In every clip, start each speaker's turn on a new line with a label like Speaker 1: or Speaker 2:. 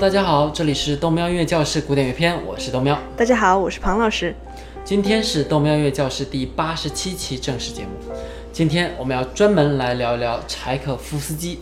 Speaker 1: 大家好，这里是豆喵音乐教室古典乐篇，我是豆喵。
Speaker 2: 大家好，我是庞老师。
Speaker 1: 今天是豆喵音乐教室第八十七期正式节目。今天我们要专门来聊一聊柴可夫斯基。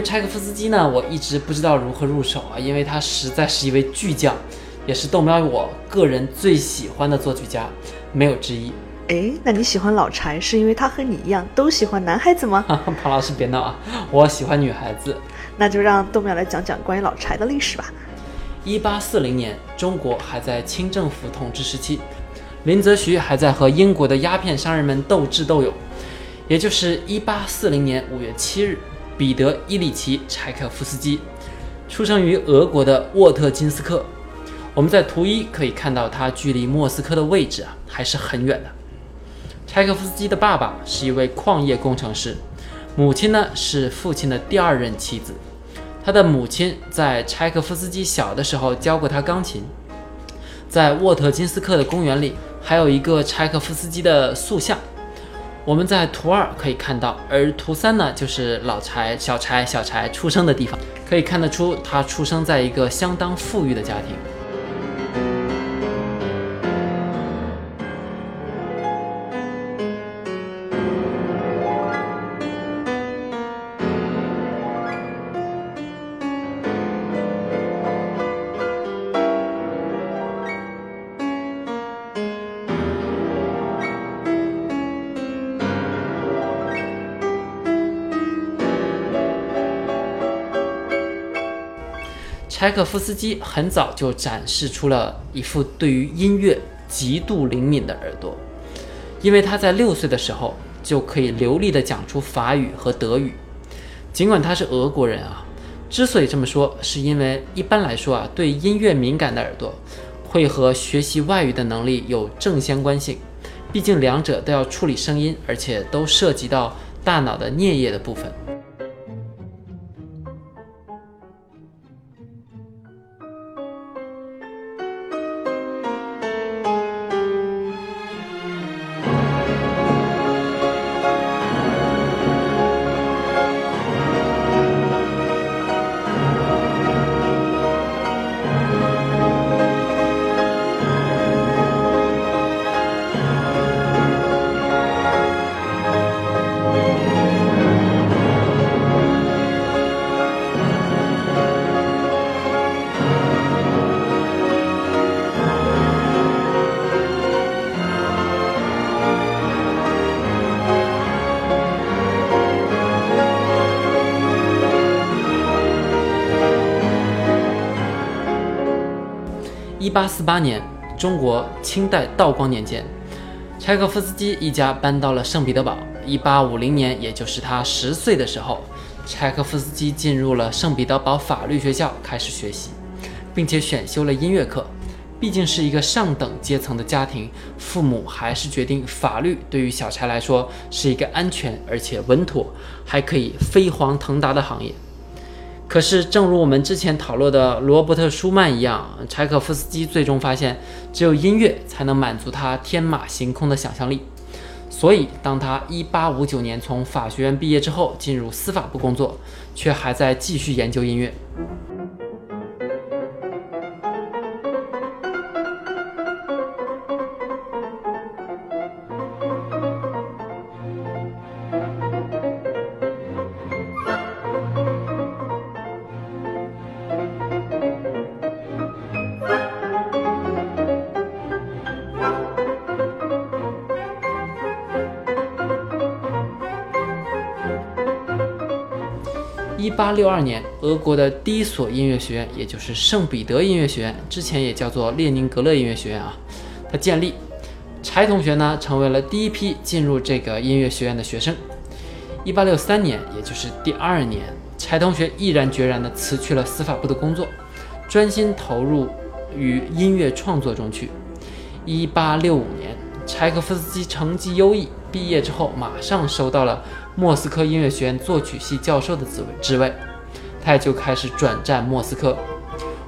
Speaker 1: 于柴可夫斯基呢，我一直不知道如何入手啊，因为他实在是一位巨匠，也是豆苗我个人最喜欢的作曲家，没有之一。
Speaker 2: 哎，那你喜欢老柴是因为他和你一样都喜欢男孩子吗？
Speaker 1: 庞老师别闹啊，我喜欢女孩子。
Speaker 2: 那就让豆苗来讲讲关于老柴的历史吧。
Speaker 1: 一八四零年，中国还在清政府统治时期，林则徐还在和英国的鸦片商人们斗智斗勇。也就是一八四零年五月七日。彼得·伊里奇·柴可夫斯基出生于俄国的沃特金斯克。我们在图一可以看到，他距离莫斯科的位置啊还是很远的。柴可夫斯基的爸爸是一位矿业工程师，母亲呢是父亲的第二任妻子。他的母亲在柴可夫斯基小的时候教过他钢琴。在沃特金斯克的公园里，还有一个柴可夫斯基的塑像。我们在图二可以看到，而图三呢，就是老柴、小柴、小柴出生的地方，可以看得出他出生在一个相当富裕的家庭。柴可夫斯基很早就展示出了一副对于音乐极度灵敏的耳朵，因为他在六岁的时候就可以流利地讲出法语和德语。尽管他是俄国人啊，之所以这么说，是因为一般来说啊，对音乐敏感的耳朵会和学习外语的能力有正相关性，毕竟两者都要处理声音，而且都涉及到大脑的颞叶的部分。一八四八年，中国清代道光年间，柴可夫斯基一家搬到了圣彼得堡。一八五零年，也就是他十岁的时候，柴可夫斯基进入了圣彼得堡法律学校开始学习，并且选修了音乐课。毕竟是一个上等阶层的家庭，父母还是决定法律对于小柴来说是一个安全而且稳妥，还可以飞黄腾达的行业。可是，正如我们之前讨论的罗伯特·舒曼一样，柴可夫斯基最终发现，只有音乐才能满足他天马行空的想象力。所以，当他1859年从法学院毕业之后，进入司法部工作，却还在继续研究音乐。一八六二年，俄国的第一所音乐学院，也就是圣彼得音乐学院，之前也叫做列宁格勒音乐学院啊，它建立。柴同学呢，成为了第一批进入这个音乐学院的学生。一八六三年，也就是第二年，柴同学毅然决然地辞去了司法部的工作，专心投入于音乐创作中去。一八六五年，柴可夫斯基成绩优异，毕业之后马上收到了。莫斯科音乐学院作曲系教授的职位，职位，他也就开始转战莫斯科。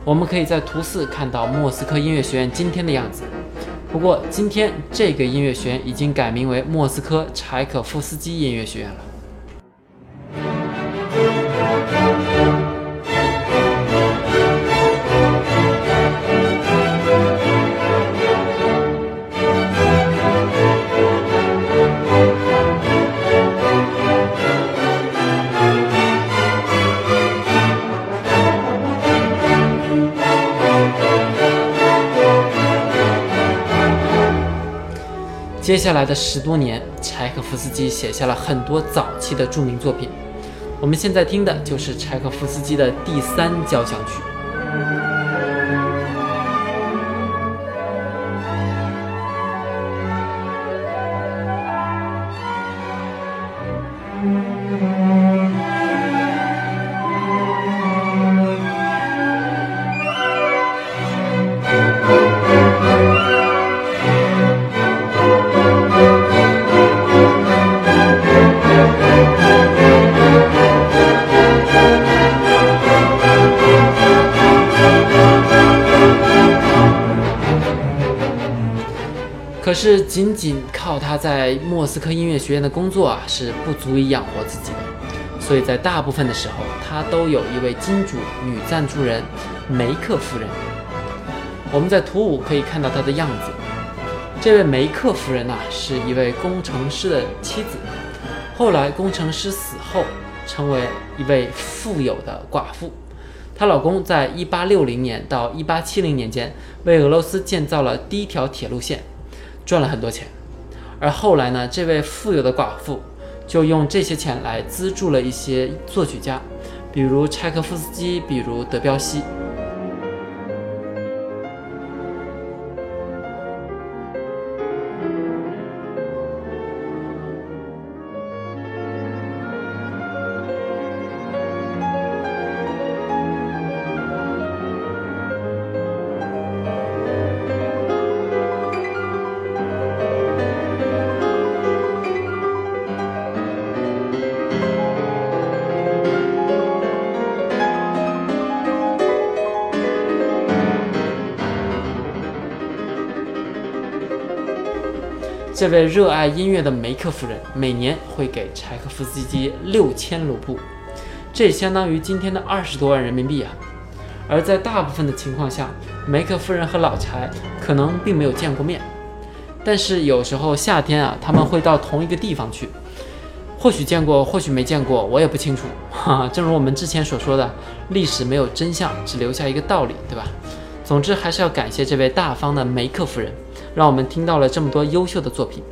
Speaker 1: 我们可以在图四看到莫斯科音乐学院今天的样子。不过，今天这个音乐学院已经改名为莫斯科柴可夫斯基音乐学院了。接下来的十多年，柴可夫斯基写下了很多早期的著名作品。我们现在听的就是柴可夫斯基的第三交响曲。是，仅仅靠他在莫斯科音乐学院的工作啊，是不足以养活自己的。所以在大部分的时候，他都有一位金主女赞助人梅克夫人。我们在图五可以看到她的样子。这位梅克夫人呐，是一位工程师的妻子。后来，工程师死后，成为一位富有的寡妇。她老公在1860年到1870年间，为俄罗斯建造了第一条铁路线。赚了很多钱，而后来呢，这位富有的寡妇就用这些钱来资助了一些作曲家，比如柴可夫斯基，比如德彪西。这位热爱音乐的梅克夫人每年会给柴可夫斯基六千卢布，这相当于今天的二十多万人民币啊！而在大部分的情况下，梅克夫人和老柴可能并没有见过面，但是有时候夏天啊，他们会到同一个地方去，或许见过，或许没见过，我也不清楚。哈，正如我们之前所说的，历史没有真相，只留下一个道理，对吧？总之，还是要感谢这位大方的梅克夫人。让我们听到了这么多优秀的作品。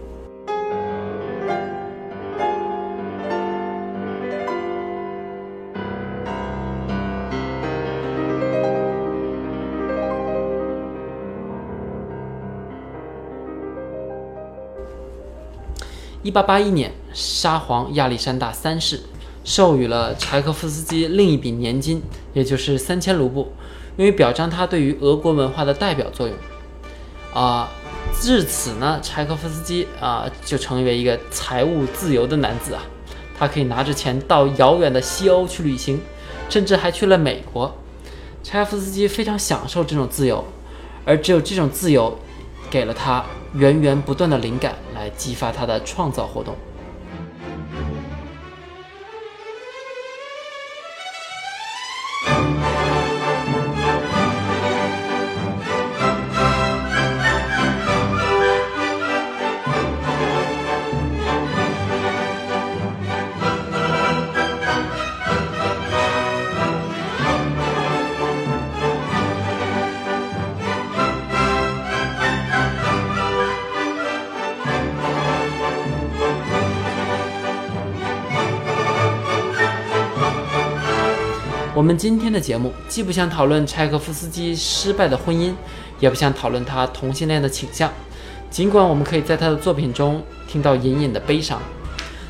Speaker 1: 一八八一年，沙皇亚历山大三世授予了柴可夫斯基另一笔年金，也就是三千卢布，用于表彰他对于俄国文化的代表作用。啊。至此呢，柴可夫斯基啊就成为一个财务自由的男子啊，他可以拿着钱到遥远的西欧去旅行，甚至还去了美国。柴可夫斯基非常享受这种自由，而只有这种自由，给了他源源不断的灵感，来激发他的创造活动。我们今天的节目既不想讨论柴可夫斯基失败的婚姻，也不想讨论他同性恋的倾向。尽管我们可以在他的作品中听到隐隐的悲伤，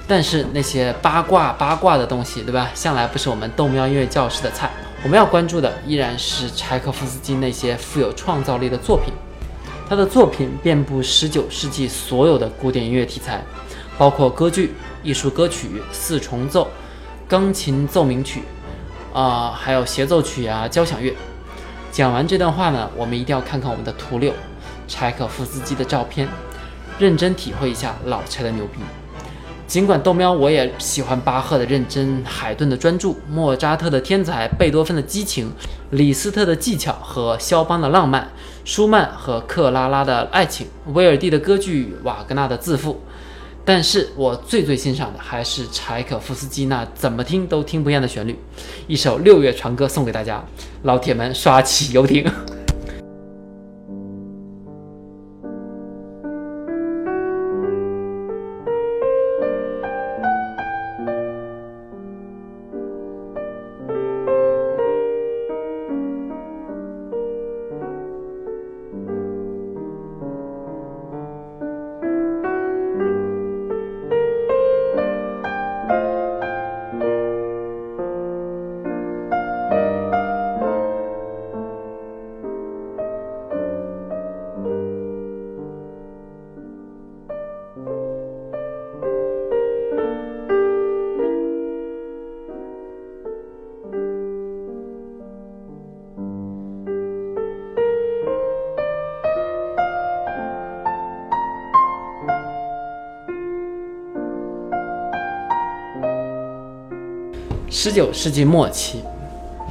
Speaker 1: 但是那些八卦八卦的东西，对吧？向来不是我们豆喵音乐教室的菜。我们要关注的依然是柴可夫斯基那些富有创造力的作品。他的作品遍布19世纪所有的古典音乐题材，包括歌剧、艺术歌曲、四重奏、钢琴奏鸣曲。啊，还有协奏曲啊，交响乐。讲完这段话呢，我们一定要看看我们的图六，柴可夫斯基的照片，认真体会一下老柴的牛逼。尽管豆喵我也喜欢巴赫的认真，海顿的专注，莫扎特的天才，贝多芬的激情，李斯特的技巧和肖邦的浪漫，舒曼和克拉拉的爱情，威尔第的歌剧，瓦格纳的自负。但是我最最欣赏的还是柴可夫斯基那怎么听都听不厌的旋律，一首六月船歌送给大家，老铁们刷起游艇。十九世纪末期，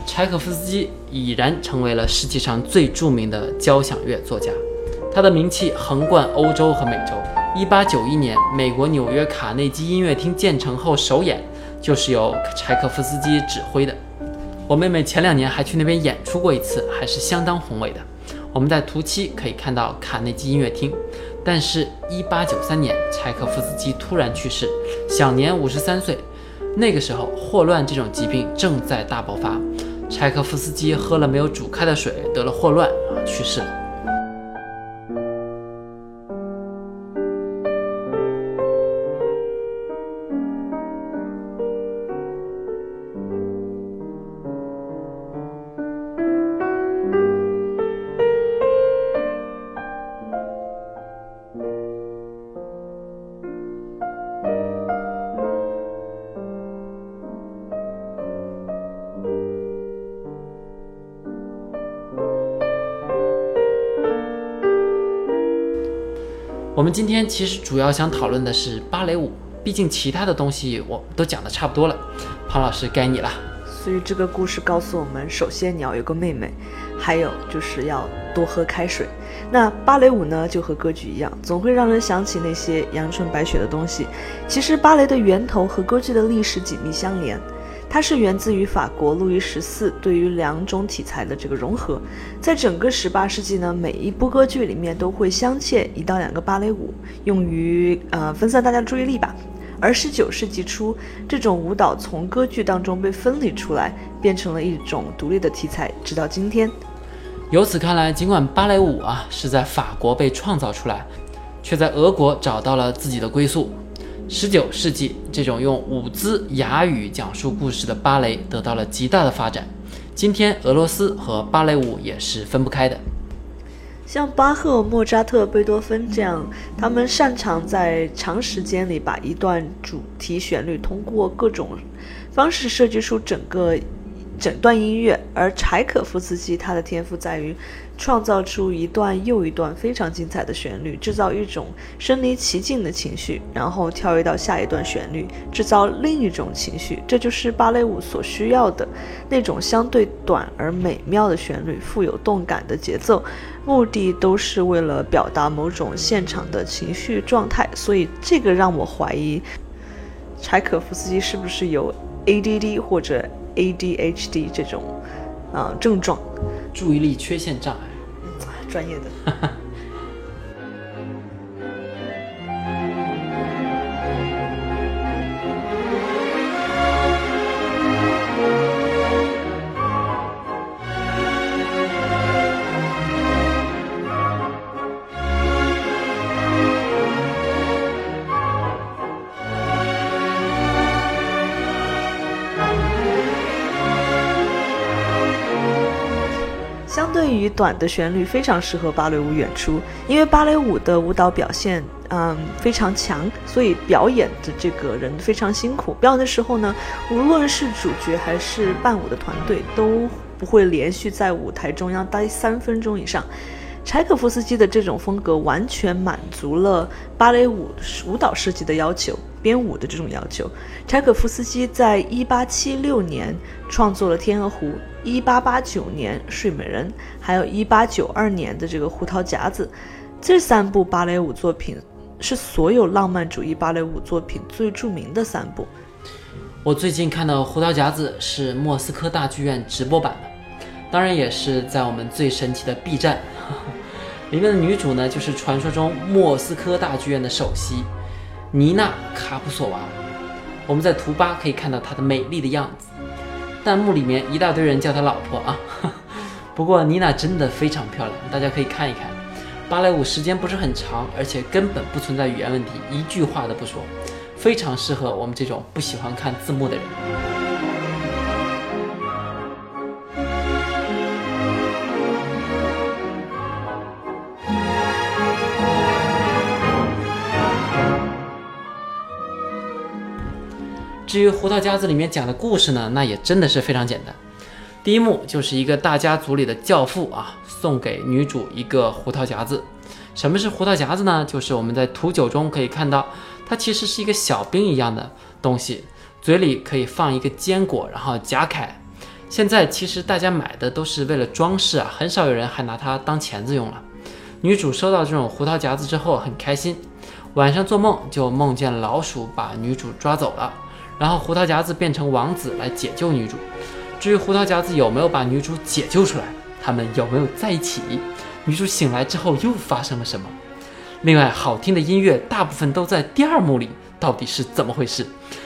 Speaker 1: 柴可夫斯基已然成为了世界上最著名的交响乐作家，他的名气横贯欧洲和美洲。一八九一年，美国纽约卡内基音乐厅建成后首演就是由柴可夫斯基指挥的。我妹妹前两年还去那边演出过一次，还是相当宏伟的。我们在图七可以看到卡内基音乐厅。但是，一八九三年，柴可夫斯基突然去世，享年五十三岁。那个时候，霍乱这种疾病正在大爆发，柴可夫斯基喝了没有煮开的水，得了霍乱啊，去世了。我们今天其实主要想讨论的是芭蕾舞，毕竟其他的东西我都讲的差不多了。庞老师该你了。
Speaker 2: 所以这个故事告诉我们，首先你要有个妹妹，还有就是要多喝开水。那芭蕾舞呢，就和歌剧一样，总会让人想起那些阳春白雪的东西。其实芭蕾的源头和歌剧的历史紧密相连。它是源自于法国路易十四对于两种题材的这个融合，在整个十八世纪呢，每一部歌剧里面都会镶嵌一到两个芭蕾舞，用于呃分散大家的注意力吧。而十九世纪初，这种舞蹈从歌剧当中被分离出来，变成了一种独立的题材，直到今天。
Speaker 1: 由此看来，尽管芭蕾舞啊是在法国被创造出来，却在俄国找到了自己的归宿。十九世纪，这种用舞姿哑语讲述故事的芭蕾得到了极大的发展。今天，俄罗斯和芭蕾舞也是分不开的。
Speaker 2: 像巴赫、莫扎特、贝多芬这样，他们擅长在长时间里把一段主题旋律通过各种方式设计出整个。整段音乐，而柴可夫斯基他的天赋在于创造出一段又一段非常精彩的旋律，制造一种身临其境的情绪，然后跳跃到下一段旋律，制造另一种情绪。这就是芭蕾舞所需要的那种相对短而美妙的旋律，富有动感的节奏，目的都是为了表达某种现场的情绪状态。所以这个让我怀疑，柴可夫斯基是不是有 ADD 或者。ADHD 这种，啊症状，
Speaker 1: 注意力缺陷障碍，
Speaker 2: 嗯，专业的。于短的旋律非常适合芭蕾舞演出，因为芭蕾舞的舞蹈表现，嗯，非常强，所以表演的这个人非常辛苦。表演的时候呢，无论是主角还是伴舞的团队，都不会连续在舞台中央待三分钟以上。柴可夫斯基的这种风格完全满足了芭蕾舞舞蹈设计的要求，编舞的这种要求。柴可夫斯基在1876年创作了《天鹅湖》，1889年《睡美人》，还有一八九二年的这个《胡桃夹子》，这三部芭蕾舞作品是所有浪漫主义芭蕾舞作品最著名的三部。
Speaker 1: 我最近看到《胡桃夹子》是莫斯科大剧院直播版的，当然也是在我们最神奇的 B 站。里面的女主呢，就是传说中莫斯科大剧院的首席妮娜卡普索娃。我们在图八可以看到她的美丽的样子，弹幕里面一大堆人叫她老婆啊。不过妮娜真的非常漂亮，大家可以看一看。芭蕾舞时间不是很长，而且根本不存在语言问题，一句话都不说，非常适合我们这种不喜欢看字幕的人。至于《胡桃夹子》里面讲的故事呢，那也真的是非常简单。第一幕就是一个大家族里的教父啊，送给女主一个胡桃夹子。什么是胡桃夹子呢？就是我们在图九中可以看到，它其实是一个小兵一样的东西，嘴里可以放一个坚果，然后夹开。现在其实大家买的都是为了装饰啊，很少有人还拿它当钳子用了。女主收到这种胡桃夹子之后很开心，晚上做梦就梦见老鼠把女主抓走了。然后胡桃夹子变成王子来解救女主。至于胡桃夹子有没有把女主解救出来，他们有没有在一起，女主醒来之后又发生了什么？另外，好听的音乐大部分都在第二幕里，到底是怎么回事？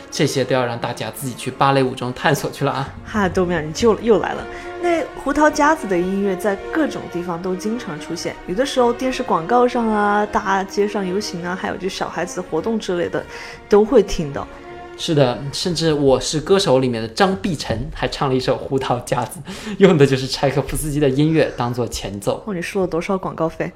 Speaker 1: 这些都要让大家自己去芭蕾舞中探索去了啊！
Speaker 2: 哈，豆苗，你就又来了。那胡桃夹子的音乐在各种地方都经常出现，有的时候电视广告上啊，大街上游行啊，还有就小孩子活动之类的，都会听到。
Speaker 1: 是的，甚至《我是歌手》里面的张碧晨还唱了一首《胡桃夹子》，用的就是柴可夫斯基的音乐当做前奏。
Speaker 2: 哦，你收了多少广告费？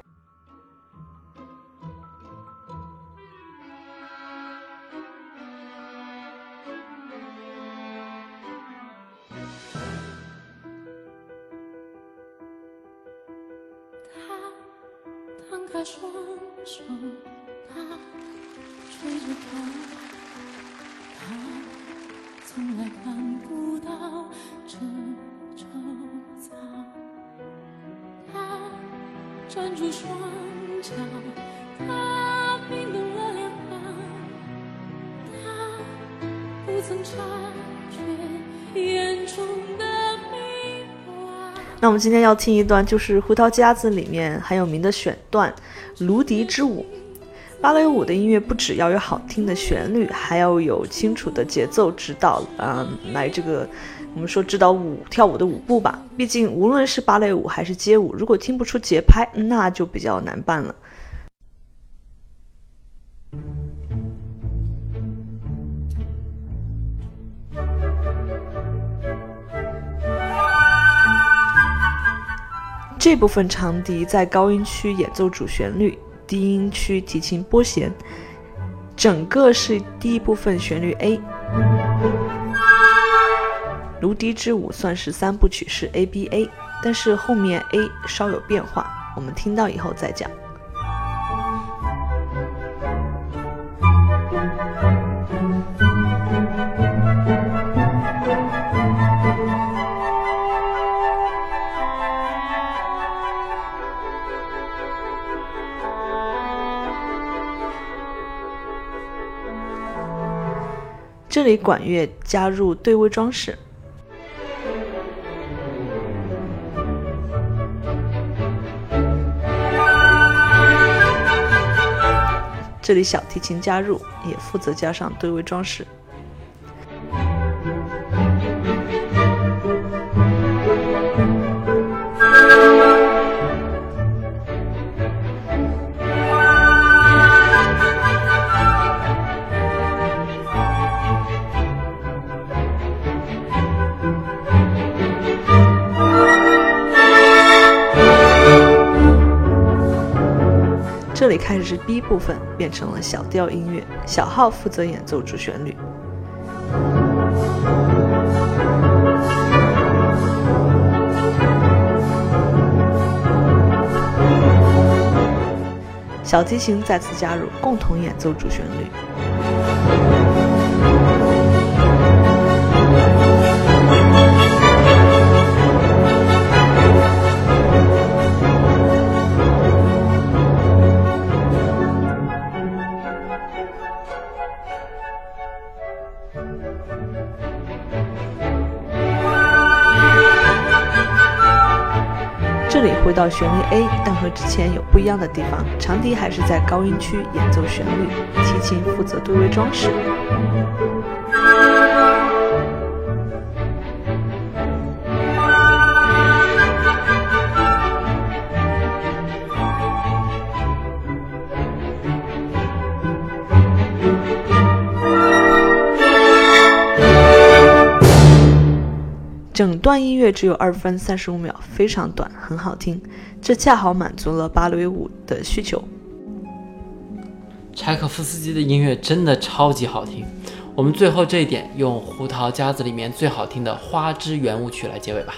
Speaker 2: 那我们今天要听一段，就是《胡桃夹子》里面很有名的选段《芦笛之舞》。芭蕾舞的音乐不只要有好听的旋律，还要有清楚的节奏指导，嗯，来这个我们说指导舞跳舞的舞步吧。毕竟无论是芭蕾舞还是街舞，如果听不出节拍，那就比较难办了。这部分长笛在高音区演奏主旋律。低音区提琴拨弦，整个是第一部分旋律 A。芦笛之舞算是三部曲式 A B A，但是后面 A 稍有变化，我们听到以后再讲。里管乐加入对位装饰，这里小提琴加入，也负责加上对位装饰。开始是 b 部分变成了小调音乐小号负责演奏主旋律。小提琴再次加入共同演奏主旋律。到旋律 A，但和之前有不一样的地方，长笛还是在高音区演奏旋律，提琴负责对位装饰。整段音乐只有二分三十五秒，非常短，很好听。这恰好满足了芭蕾舞的需求。
Speaker 1: 柴可夫斯基的音乐真的超级好听。我们最后这一点用《胡桃夹子》里面最好听的《花之圆舞曲》来结尾吧。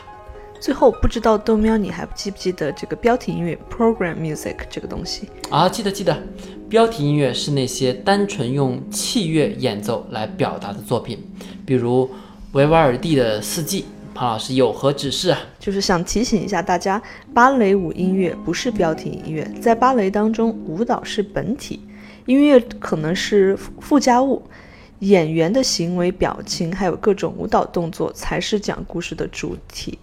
Speaker 2: 最后，不知道豆喵你还记不记得这个标题音乐 （program music） 这个东西？
Speaker 1: 啊，记得记得。标题音乐是那些单纯用器乐演奏来表达的作品，比如维瓦尔第的《四季》。庞老师有何指示？
Speaker 2: 就是想提醒一下大家，芭蕾舞音乐不是标题音乐，在芭蕾当中，舞蹈是本体，音乐可能是附加物，演员的行为、表情还有各种舞蹈动作才是讲故事的主体。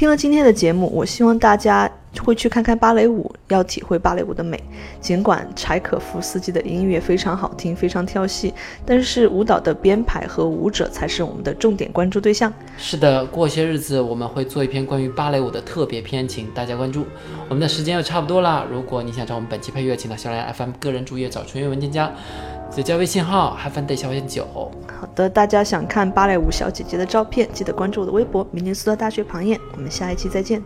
Speaker 2: 听了今天的节目，我希望大家会去看看芭蕾舞，要体会芭蕾舞的美。尽管柴可夫斯基的音乐非常好听，非常跳戏，但是舞蹈的编排和舞者才是我们的重点关注对象。
Speaker 1: 是的，过些日子我们会做一篇关于芭蕾舞的特别篇，请大家关注。我们的时间又差不多了，如果你想找我们本期配乐，请到小蓝 FM 个人主页找纯乐文件夹，就加微信号 have day 小点九。
Speaker 2: 好的，大家想看芭蕾舞小姐姐的照片，记得关注我的微博“明天苏州大学旁演”。我们下一期再见。